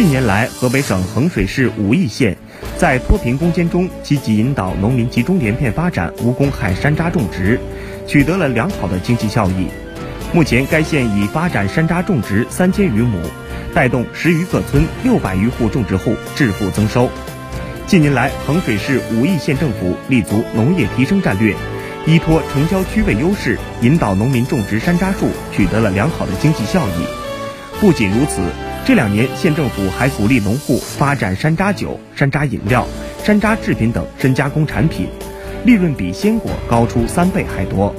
近年来，河北省衡水市武义县在脱贫攻坚中积极引导农民集中连片发展无公害山楂种植，取得了良好的经济效益。目前，该县已发展山楂种植三千余亩，带动十余个村六百余户种植户致富增收。近年来，衡水市武义县政府立足农业提升战略，依托城郊区位优势，引导农民种植山楂树，取得了良好的经济效益。不仅如此，这两年县政府还鼓励农户发展山楂酒、山楂饮料、山楂制品等深加工产品，利润比鲜果高出三倍还多。